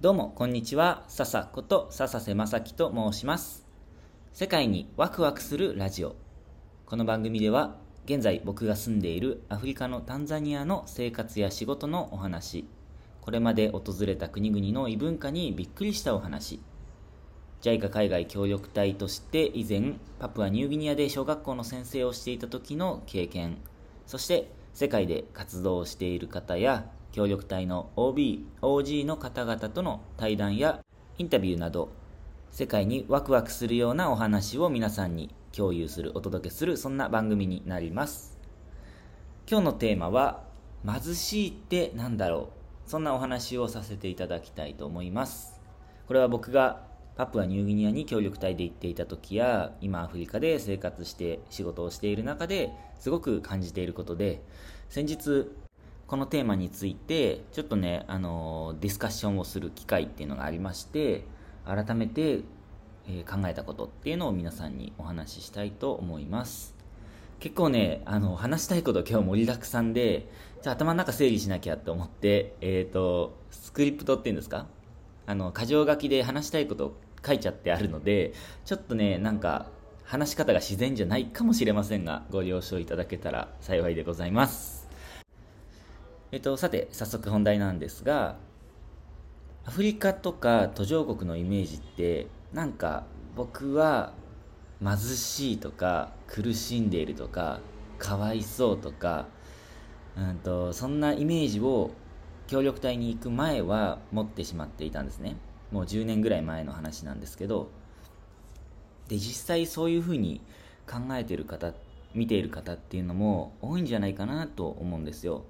どうも、こんにちは。笹こと笹瀬正樹と申します。世界にワクワクするラジオ。この番組では、現在僕が住んでいるアフリカのタンザニアの生活や仕事のお話、これまで訪れた国々の異文化にびっくりしたお話、JICA 海外協力隊として以前、パプアニューギニアで小学校の先生をしていた時の経験、そして世界で活動している方や協力隊の OB、OG の方々との対談やインタビューなど世界にワクワクするようなお話を皆さんに共有する、お届けするそんな番組になります。今日のテーマは貧しいってなんだろう？そんなお話をさせていただきたいと思います。これは僕がパプアニューギニアに協力隊で行っていた時や今アフリカで生活して仕事をしている中ですごく感じていることで先日このテーマについてちょっとねあのディスカッションをする機会っていうのがありまして改めて、え考えたことっていうのを皆さんにお話ししたいと思います。結構ねあの話したいこと今日盛りだくさんでじゃあ頭の中整理しなきゃって思ってえっ、とスクリプトっていうんですか？あの箇条書きで話したいこと書いちゃってあるのでちょっとねなんか話し方が自然じゃないかもしれませんがご了承いただけたら幸いでございます。えっとさて早速本題なんですがアフリカとか途上国のイメージってなんか僕は貧しいとか苦しんでいるとかかわいそうとかうんとそんなイメージを協力隊に行く前は持ってしまっていたんですね。もう10年ぐらい前の話なんですけどで実際そういうふうに考えている方見ている方っていうのも多いんじゃないかなと思うんですよ。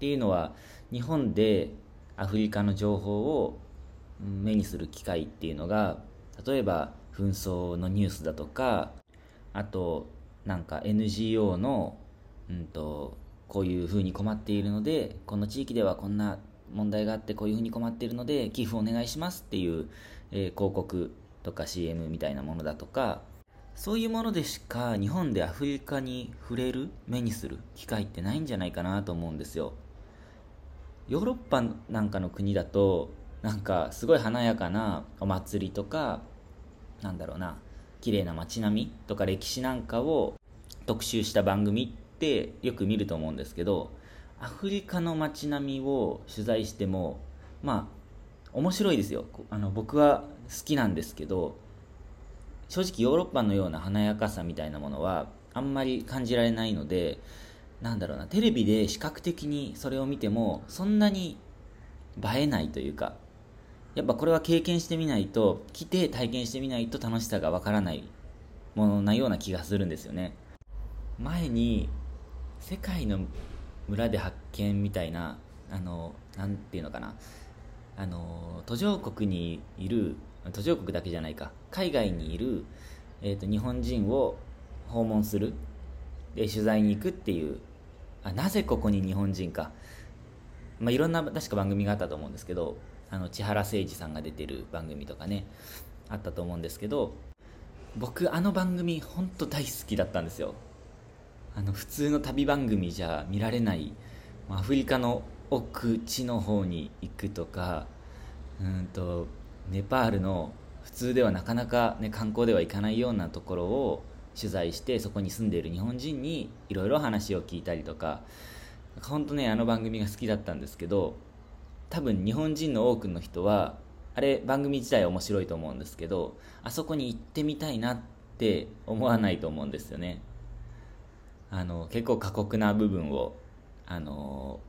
っていうのは日本でアフリカの情報を目にする機会っていうのが例えば紛争のニュースだとかあとなんか NGO の、うん、とこういうふうに困っているのでこの地域ではこんな問題があってこういうふうに困っているので寄付お願いしますっていう、えー広告とか CM みたいなものだとかそういうものでしか日本でアフリカに触れる目にする機会ってないんじゃないかなと思うんですよ。ヨーロッパなんかの国だとなんかすごい華やかなお祭りとかなんだろうな綺麗な街並みとか歴史なんかを特集した番組ってよく見ると思うんですけどアフリカの街並みを取材してもまあ面白いですよ。あの僕は好きなんですけど正直ヨーロッパのような華やかさみたいなものはあんまり感じられないのでなんだろうなテレビで視覚的にそれを見てもそんなに映えないというかやっぱこれは経験してみないと来て体験してみないと楽しさがわからないものなような気がするんですよね。前に世界の村で発見みたいなあのなんていうのかなあの途上国にいる途上国だけじゃないか海外にいる、えー、と日本人を訪問するで取材に行くっていうあなぜここに日本人か、まあ、いろんな確か番組があったと思うんですけどあの千原誠二さんが出てる番組とかねあったと思うんですけど僕あの番組本当大好きだったんですよ。あの普通の旅番組じゃ見られないアフリカの奥地の方に行くとかうんとネパールの普通ではなかなか、ね、観光では行かないようなところを取材してそこに住んでいる日本人にいろいろ話を聞いたりとか本当ねあの番組が好きだったんですけど多分日本人の多くの人はあれ番組自体面白いと思うんですけどあそこに行ってみたいなって思わないと思うんですよね。あの結構過酷な部分をあの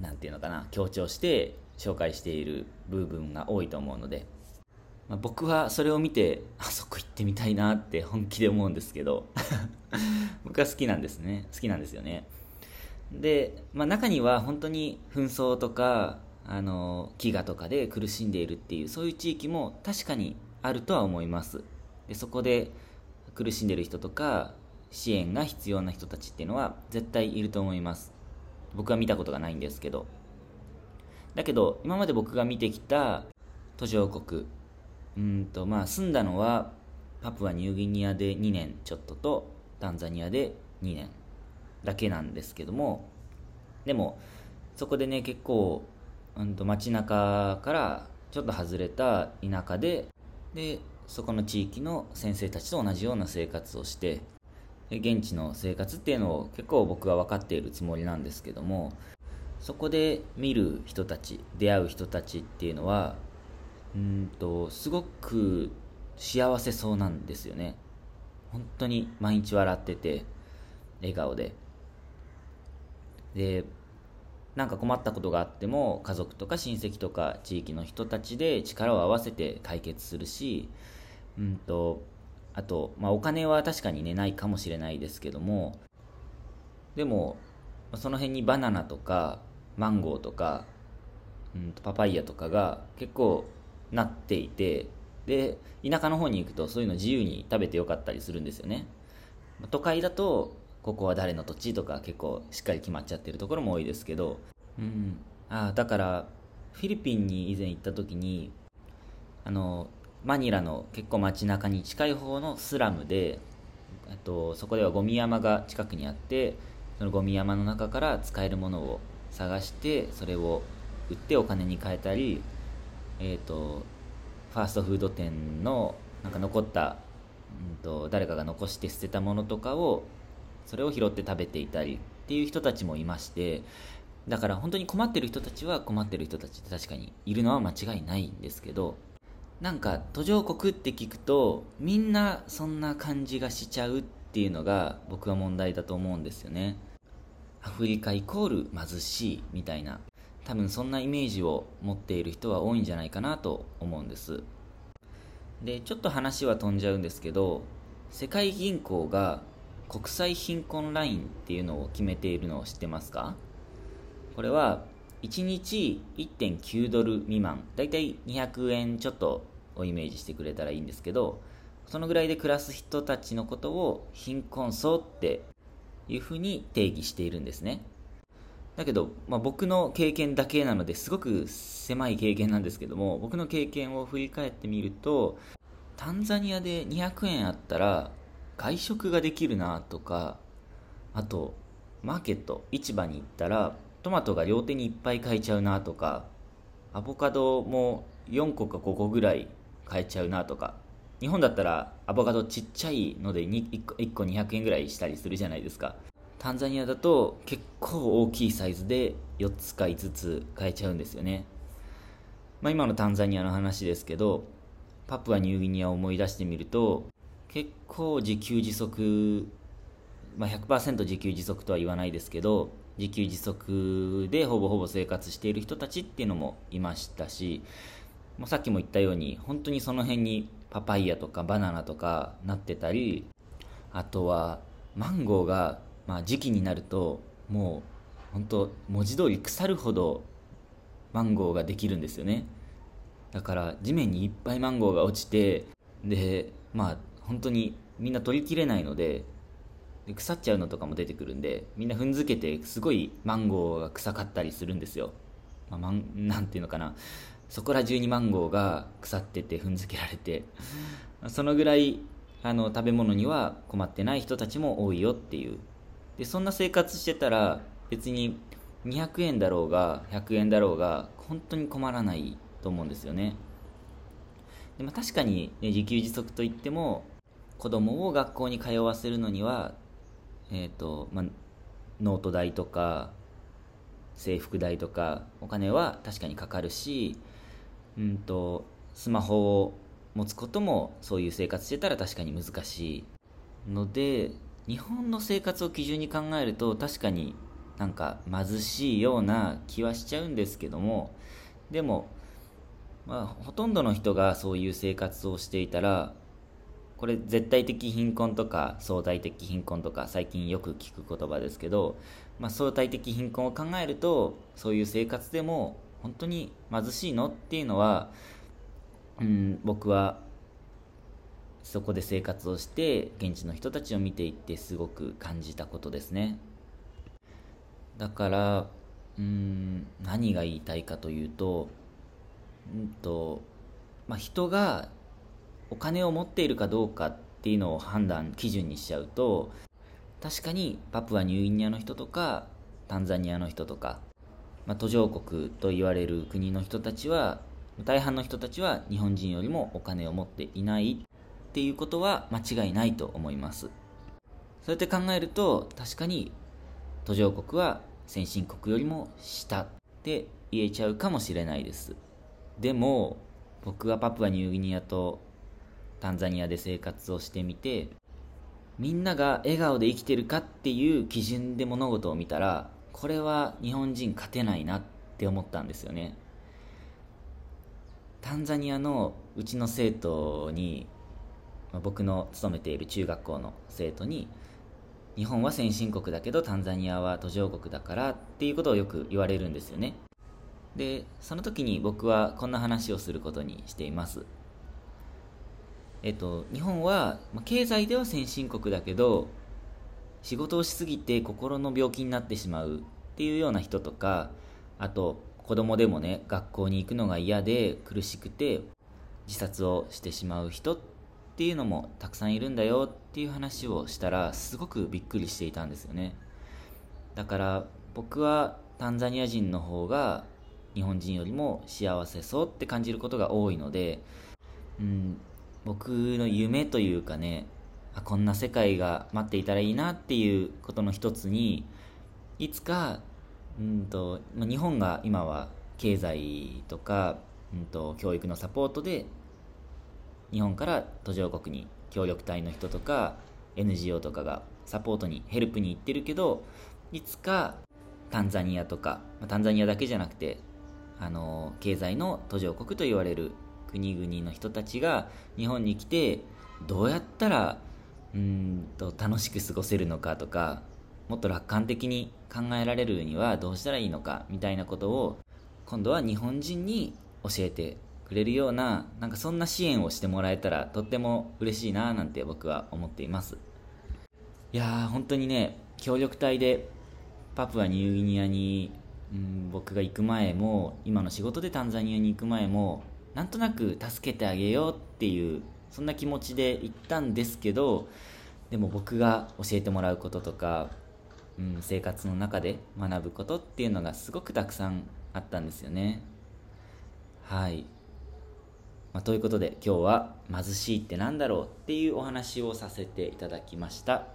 なんていうのかな強調して紹介している部分が多いと思うので、まあ、僕はそれを見てあそこ行ってみたいなって本気で思うんですけど 僕は好きなんですね。好きなんですよね。で、まあ、中には本当に紛争とかあの飢餓とかで苦しんでいるっていうそういう地域も確かにあるとは思います。でそこで苦しんでる人とか支援が必要な人たちっていうのは絶対いると思います。僕は見たことがないんですけど。だけど今まで僕が見てきた途上国うんとまあ住んだのはパプアニューギニアで2年ちょっととタンザニアで2年だけなんですけどもでもそこでね結構うんと街中からちょっと外れた田舎ででそこの地域の先生たちと同じような生活をして現地の生活っていうのを結構僕は分かっているつもりなんですけどもそこで見る人たち出会う人たちっていうのはうんとすごく幸せそうなんですよね。本当に毎日笑ってて笑顔で。でなんか困ったことがあっても家族とか親戚とか地域の人たちで力を合わせて解決するしうんとあと、まあ、お金は確かにねないかもしれないですけどもでもその辺にバナナとかマンゴーとか、うん、パパイヤとかが結構なっていてで田舎の方に行くとそういうの自由に食べてよかったりするんですよね。都会だとここは誰の土地とか結構しっかり決まっちゃってるところも多いですけど、うん、あだからフィリピンに以前行った時にあのマニラの結構街中に近い方のスラムでとそこではゴミ山が近くにあってそのゴミ山の中から使えるものを探してそれを売ってお金に換えたり、えーと、ファーストフード店のなんか残った、うんと、誰かが残して捨てたものとかをそれを拾って食べていたりっていう人たちもいましてだから本当に困ってる人たちは困ってる人たちって確かにいるのは間違いないんですけどなんか途上国って聞くとみんなそんな感じがしちゃうっていうのが僕は問題だと思うんですよね。アフリカイコール貧しいみたいな。多分そんなイメージを持っている人は多いんじゃないかなと思うんです。でちょっと話は飛んじゃうんですけど世界銀行が国際貧困ラインっていうのを決めているのを知ってますか？これは1日1.9ドル未満。だいたい200円ちょっとをイメージしてくれたらいいんですけどそのぐらいで暮らす人たちのことを貧困層っていうふうに定義しているんですね。だけど、まあ、僕の経験だけなのですごく狭い経験なんですけども僕の経験を振り返ってみるとタンザニアで200円あったら外食ができるなとかあとマーケット市場に行ったらトマトが両手にいっぱい買えちゃうなとかアボカドも4個か5個ぐらい買えちゃうなとか日本だったらアボカドちっちゃいので 1, 個1個200円ぐらいしたりするじゃないですか。タンザニアだと結構大きいサイズで4つか5つ買えちゃうんですよね、まあ、今のタンザニアの話ですけどパプアニューギニアを思い出してみると結構自給自足、まあ100%自給自足とは言わないですけど自給自足でほぼほぼ生活している人たちっていうのもいましたしもうさっきも言ったように本当にその辺にパパイヤとかバナナとかなってたりあとはマンゴーが、まあ、時期になるともう本当文字通り腐るほどマンゴーができるんですよね。だから地面にいっぱいマンゴーが落ちてでまあ本当にみんな取りきれないので腐っちゃうのとかも出てくるんでみんな踏んづけてすごいマンゴーが臭かったりするんですよ、まあ、まん なんていうのかな。そこら中にマンゴーが腐ってて踏んづけられて。そのぐらいあの食べ物には困ってない人たちも多いよっていう。でそんな生活してたら別に200円だろうが100円だろうが本当に困らないと思うんですよね。で、も確かに、ね、自給自足といっても子供を学校に通わせるのには、えーとまあ、ノート代とか制服代とかお金は確かにかかるしうんとスマホを持つこともそういう生活してたら確かに難しいので日本の生活を基準に考えると確かになんか貧しいような気はしちゃうんですけどもでも、まあ、ほとんどの人がそういう生活をしていたらこれ絶対的貧困とか相対的貧困とか最近よく聞く言葉ですけど、まあ、相対的貧困を考えるとそういう生活でも本当に貧しいのっていうのは、うん、僕はそこで生活をして現地の人たちを見ていってすごく感じたことですね。だからうーん何が言いたいかというと,、うんとまあ、人がお金を持っているかどうかっていうのを判断基準にしちゃうと確かにパプアニューギニアの人とかタンザニアの人とかまあ、途上国と言われる国の人たちは大半の人たちは日本人よりもお金を持っていない。っていうことは間違いないと思います。そうやって考えると確かに途上国は先進国よりも下って言えちゃうかもしれないです。でも僕はパプアニューギニアとタンザニアで生活をしてみてみんなが笑顔で生きてるかっていう基準で物事を見たらこれは日本人勝てないなって思ったんですよね。タンザニアのうちの生徒に僕の勤めている中学校の生徒に日本は先進国だけどタンザニアは途上国だからっていうことをよく言われるんですよね。でその時に僕はこんな話をすることにしています。えっと日本は経済では先進国だけど仕事をしすぎて心の病気になってしまうっていうような人とかあと子供でもね学校に行くのが嫌で苦しくて自殺をしてしまう人ってっていうのもたくさんいるんだよっていう話をしたらすごくびっくりしていたんですよね。だから僕はタンザニア人の方が日本人よりも幸せそうって感じることが多いので、うん、僕の夢というかねあこんな世界が待っていたらいいなっていうことの一つにいつかうんと、ま日本が今は経済とか、うんと、教育のサポートで日本から途上国に協力隊の人とか NGO とかがサポートにヘルプに行ってるけどいつかタンザニアとか、まあ、タンザニアだけじゃなくてあの経済の途上国と言われる国々の人たちが日本に来てどうやったらうんと楽しく過ごせるのかとかもっと楽観的に考えられるにはどうしたらいいのかみたいなことを今度は日本人に教えてくれるようななんかそんな支援をしてもらえたらとっても嬉しいななんて僕は思っています。いやー本当にね協力隊でパプアニューギニアにうん僕が行く前も今の仕事でタンザニアに行く前もなんとなく助けてあげようっていうそんな気持ちで行ったんですけどでも僕が教えてもらうこととか、うん、生活の中で学ぶことっていうのがすごくたくさんあったんですよね。はい、まあ、ということで今日は貧しいって何だろうっていうお話をさせていただきました。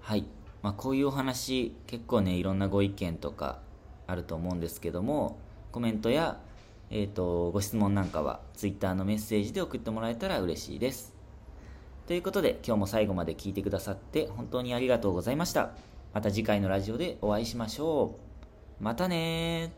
はい、まあ、こういうお話結構ねいろんなご意見とかあると思うんですけどもコメントや、えーと、ご質問なんかは Twitter のメッセージで送ってもらえたら嬉しいです。ということで今日も最後まで聞いてくださって本当にありがとうございました。また次回のラジオでお会いしましょう。またね